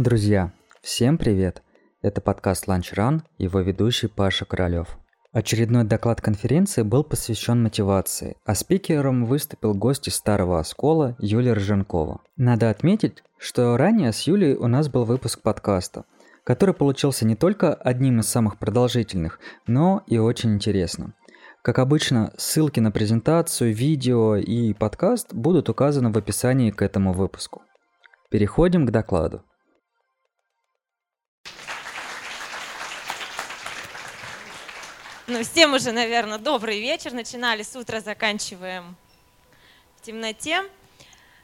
Друзья, всем привет! Это подкаст Lunch Run, его ведущий Паша Королёв. Очередной доклад конференции был посвящен мотивации, а спикером выступил гость из Старого Оскола Юлия Рыженкова. Надо отметить, что ранее с Юлей у нас был выпуск подкаста, который получился не только одним из самых продолжительных, но и очень интересным. Как обычно, ссылки на презентацию, видео и подкаст будут указаны в описании к этому выпуску. Переходим к докладу. Ну, всем уже, наверное, добрый вечер. Начинали с утра, заканчиваем в темноте.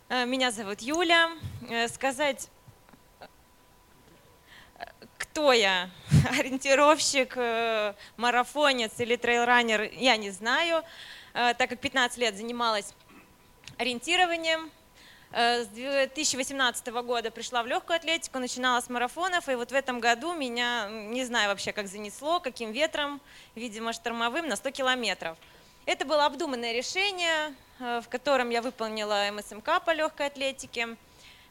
Э, меня зовут Юля. Э, сказать, кто я, ориентировщик, э, марафонец или трейлранер, я не знаю, так как 15 лет занималась ориентированием, Э, с 2018 года пришла в легкую атлетику, начинала с марафонов, и вот в этом году меня, не знаю вообще, как занесло, каким ветром, видимо, штормовым, на 100 километров. Это было обдуманное решение, э, в котором я выполнила МСМК по легкой атлетике.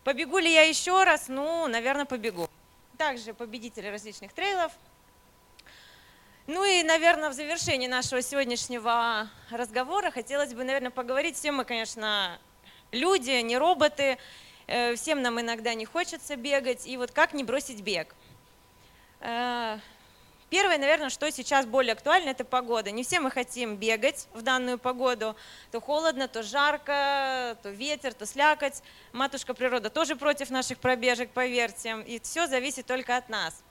Побегу ли я еще раз? Ну, наверное, побегу. Также победители различных трейлов. Ну и, наверное, в завершении нашего сегодняшнего разговора хотелось бы, наверное, поговорить. Все мы, конечно, люди, не роботы. Э, всем нам иногда не хочется бегать. И вот как не бросить бег? Э, первое, наверное, что сейчас более актуально, это погода. Не все мы хотим бегать в данную погоду. То холодно, то жарко, то ветер, то слякоть. Матушка природа тоже против наших пробежек, поверьте. И все зависит только от нас.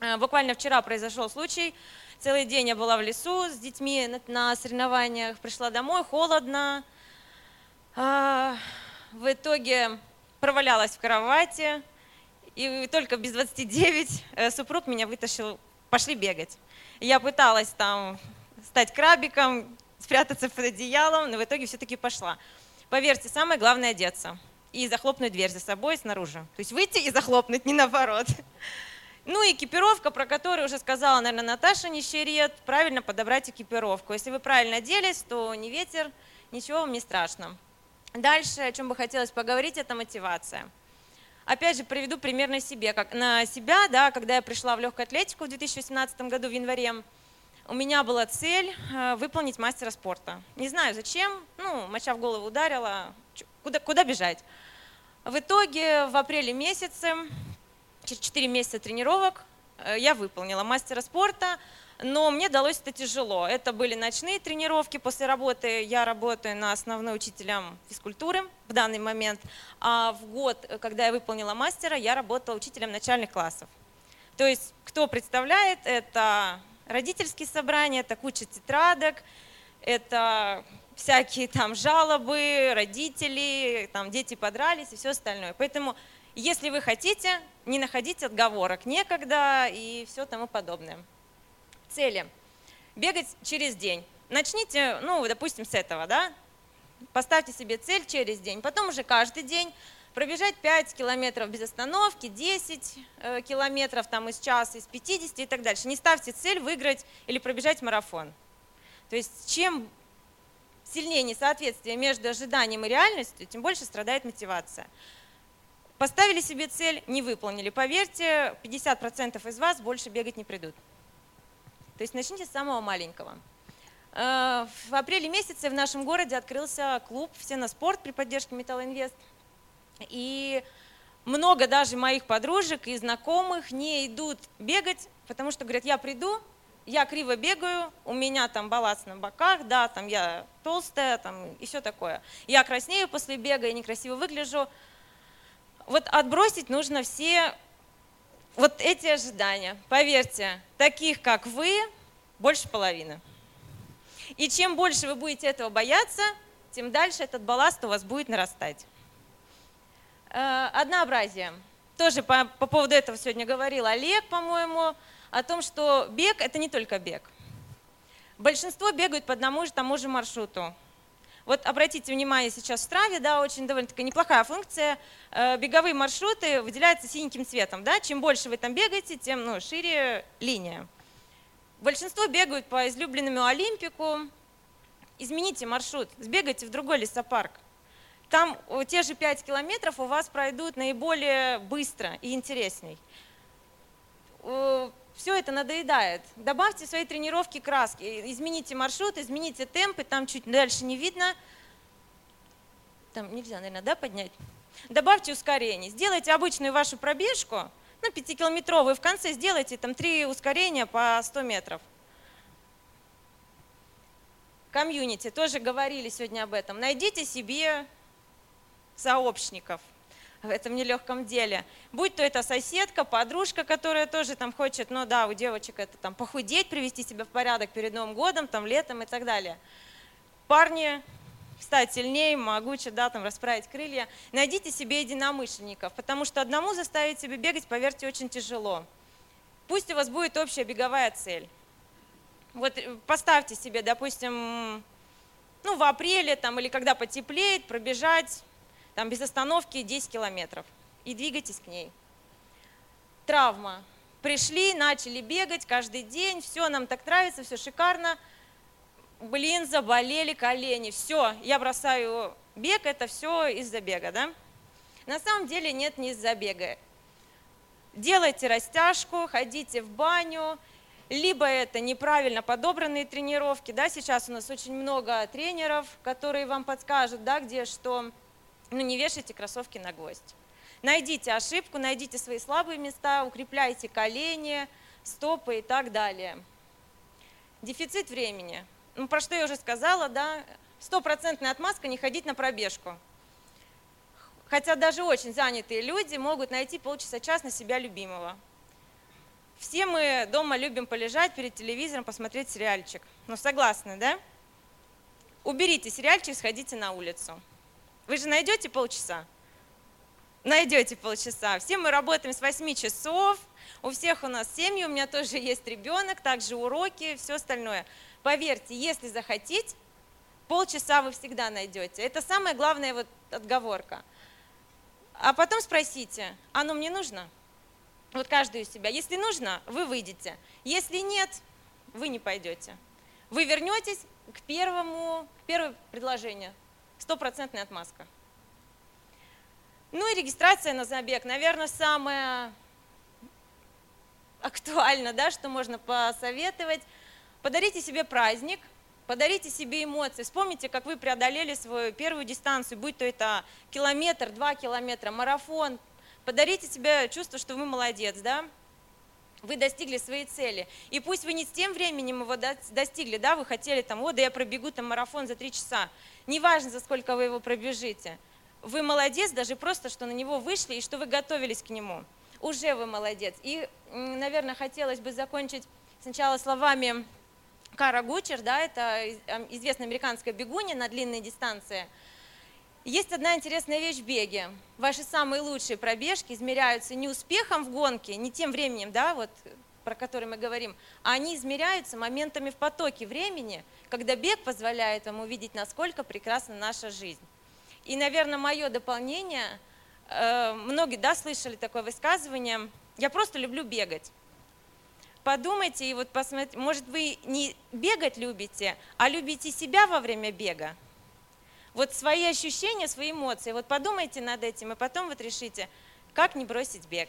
Э, буквально вчера произошел случай. Целый день я была в лесу с детьми на соревнованиях. Пришла домой, холодно, в итоге провалялась в кровати, и только без 29 э, супруг меня вытащил, пошли бегать. Я пыталась там стать крабиком, спрятаться под одеялом, но в итоге все-таки пошла. Поверьте, самое главное одеться и захлопнуть дверь за собой снаружи. То есть выйти и захлопнуть, не наоборот. Ну и экипировка, про которую уже сказала, наверное, Наташа Нищерет, правильно подобрать экипировку. Если вы правильно оделись, то не ветер, ничего вам не страшно. Дальше, о чем бы хотелось поговорить, это мотивация. Опять же, приведу пример на себе. Как, на себя, да, когда я пришла в легкую атлетику в 2018 году в январе, у меня была цель э, выполнить мастера спорта. Не знаю зачем, ну, моча в голову ударила, куда, куда бежать. В итоге в апреле месяце, через 4 месяца тренировок, я выполнила мастера спорта, но мне далось это тяжело. Это были ночные тренировки после работы. Я работаю на основной учителем физкультуры в данный момент. А в год, когда я выполнила мастера, я работала учителем начальных классов. То есть, кто представляет, это родительские собрания, это куча тетрадок, это всякие там жалобы, родители, там дети подрались и все остальное. Поэтому, если вы хотите, не находите отговорок, некогда и все тому подобное. Цели. Бегать через день. Начните, ну, допустим, с этого, да? Поставьте себе цель через день. Потом уже каждый день пробежать 5 километров без остановки, 10 э, километров там из часа, из 50 и так дальше. Не ставьте цель выиграть или пробежать марафон. То есть чем сильнее несоответствие между ожиданием и реальностью, тем больше страдает мотивация. Поставили себе цель, не выполнили. Поверьте, 50% из вас больше бегать не придут. То есть начните с самого маленького. Э, в апреле месяце в нашем городе открылся клуб «Все на спорт» при поддержке Металл Инвест. И много даже моих подружек и знакомых не идут бегать, потому что говорят, я приду, я криво бегаю, у меня там балласт на боках, да, там я толстая, там и все такое. Я краснею после бега, я некрасиво выгляжу. Вот отбросить нужно все вот эти ожидания, поверьте, таких как вы, больше половины. И чем больше вы будете этого бояться, тем дальше этот балласт у вас будет нарастать. Э, однообразие. Тоже по, по поводу этого сегодня говорил Олег, по-моему, о том, что бег – это не только бег. Большинство бегают по одному и тому же маршруту. Вот обратите внимание, сейчас в Страве, да, очень довольно-таки неплохая функция. Э, беговые маршруты выделяются синеньким цветом. Да? Чем больше вы там бегаете, тем ну, шире линия. Большинство бегают по излюбленному Олимпику. Измените маршрут, сбегайте в другой лесопарк. там те же 5 километров у вас пройдут наиболее быстро и интересней. Все это надоедает. Добавьте в свои тренировки краски, измените маршрут, измените темпы, там чуть дальше не видно. Там нельзя, наверное, да, поднять? Добавьте ускорение. Сделайте обычную вашу пробежку, ну, пятикилометровую, в конце сделайте там три ускорения по 100 метров. Комьюнити, тоже говорили сегодня об этом. Найдите себе сообщников в этом нелегком деле. Будь то это соседка, подружка, которая тоже там хочет, ну да, у девочек это там похудеть, привести себя в порядок перед Новым годом, там летом и так далее. Парни, стать сильнее, могуче, да, там расправить крылья. Найдите себе единомышленников, потому что одному заставить себя бегать, поверьте, очень тяжело. Пусть у вас будет общая беговая цель. Вот э, поставьте себе, допустим, ну, в апреле там, или когда потеплеет, пробежать там, без остановки 10 километров и двигайтесь к ней. Травма. Пришли, начали бегать каждый день, все, нам так нравится, все шикарно. Блин, заболели колени, все, я бросаю бег, это все из-за бега, да? На самом деле нет, не из-за бега. Делайте растяжку, ходите в баню, либо это неправильно подобранные тренировки, да, сейчас у нас очень много тренеров, которые вам подскажут, да, где что, ну не вешайте кроссовки на гвоздь. Найдите ошибку, найдите свои слабые места, укрепляйте колени, стопы и так далее. Дефицит времени. Ну, про что я уже сказала, да, стопроцентная отмазка не ходить на пробежку. Хотя даже очень занятые люди могут найти полчаса-час на себя любимого. Все мы дома любим полежать перед телевизором, посмотреть сериальчик. Ну, согласны, да? Уберите сериальчик, сходите на улицу. Вы же найдете полчаса? Найдете полчаса. Все мы работаем с 8 часов, у всех у нас семьи, у меня тоже есть ребенок, также уроки, все остальное. Поверьте, если захотеть, полчаса вы всегда найдете. Это самая главная вот отговорка. А потом спросите, оно мне нужно? Вот каждый из себя. Если нужно, вы выйдете. Если нет, вы не пойдете. Вы вернетесь к первому, к первому предложению. Стопроцентная отмазка. Ну и регистрация на забег, наверное, самое актуально, да, что можно посоветовать. Подарите себе праздник, подарите себе эмоции. Вспомните, как вы преодолели свою первую дистанцию, будь то это километр, два километра, марафон, Подарите себе чувство, что вы молодец, да? Вы достигли своей цели. И пусть вы не с тем временем его достигли, да, вы хотели там, о, да я пробегу там марафон за три часа. Неважно, за сколько вы его пробежите. Вы молодец, даже просто, что на него вышли и что вы готовились к нему. Уже вы молодец. И, наверное, хотелось бы закончить сначала словами Кара Гучер, да, это известная американская бегунья на длинной дистанции – есть одна интересная вещь в беге. Ваши самые лучшие пробежки измеряются не успехом в гонке, не тем временем, да, вот, про который мы говорим, а они измеряются моментами в потоке времени, когда бег позволяет вам увидеть, насколько прекрасна наша жизнь. И, наверное, мое дополнение, э, многие да, слышали такое высказывание, я просто люблю бегать. Подумайте и вот посмотрите, может вы не бегать любите, а любите себя во время бега. Вот свои ощущения, свои эмоции. Вот подумайте над этим, и потом вот решите, как не бросить бег.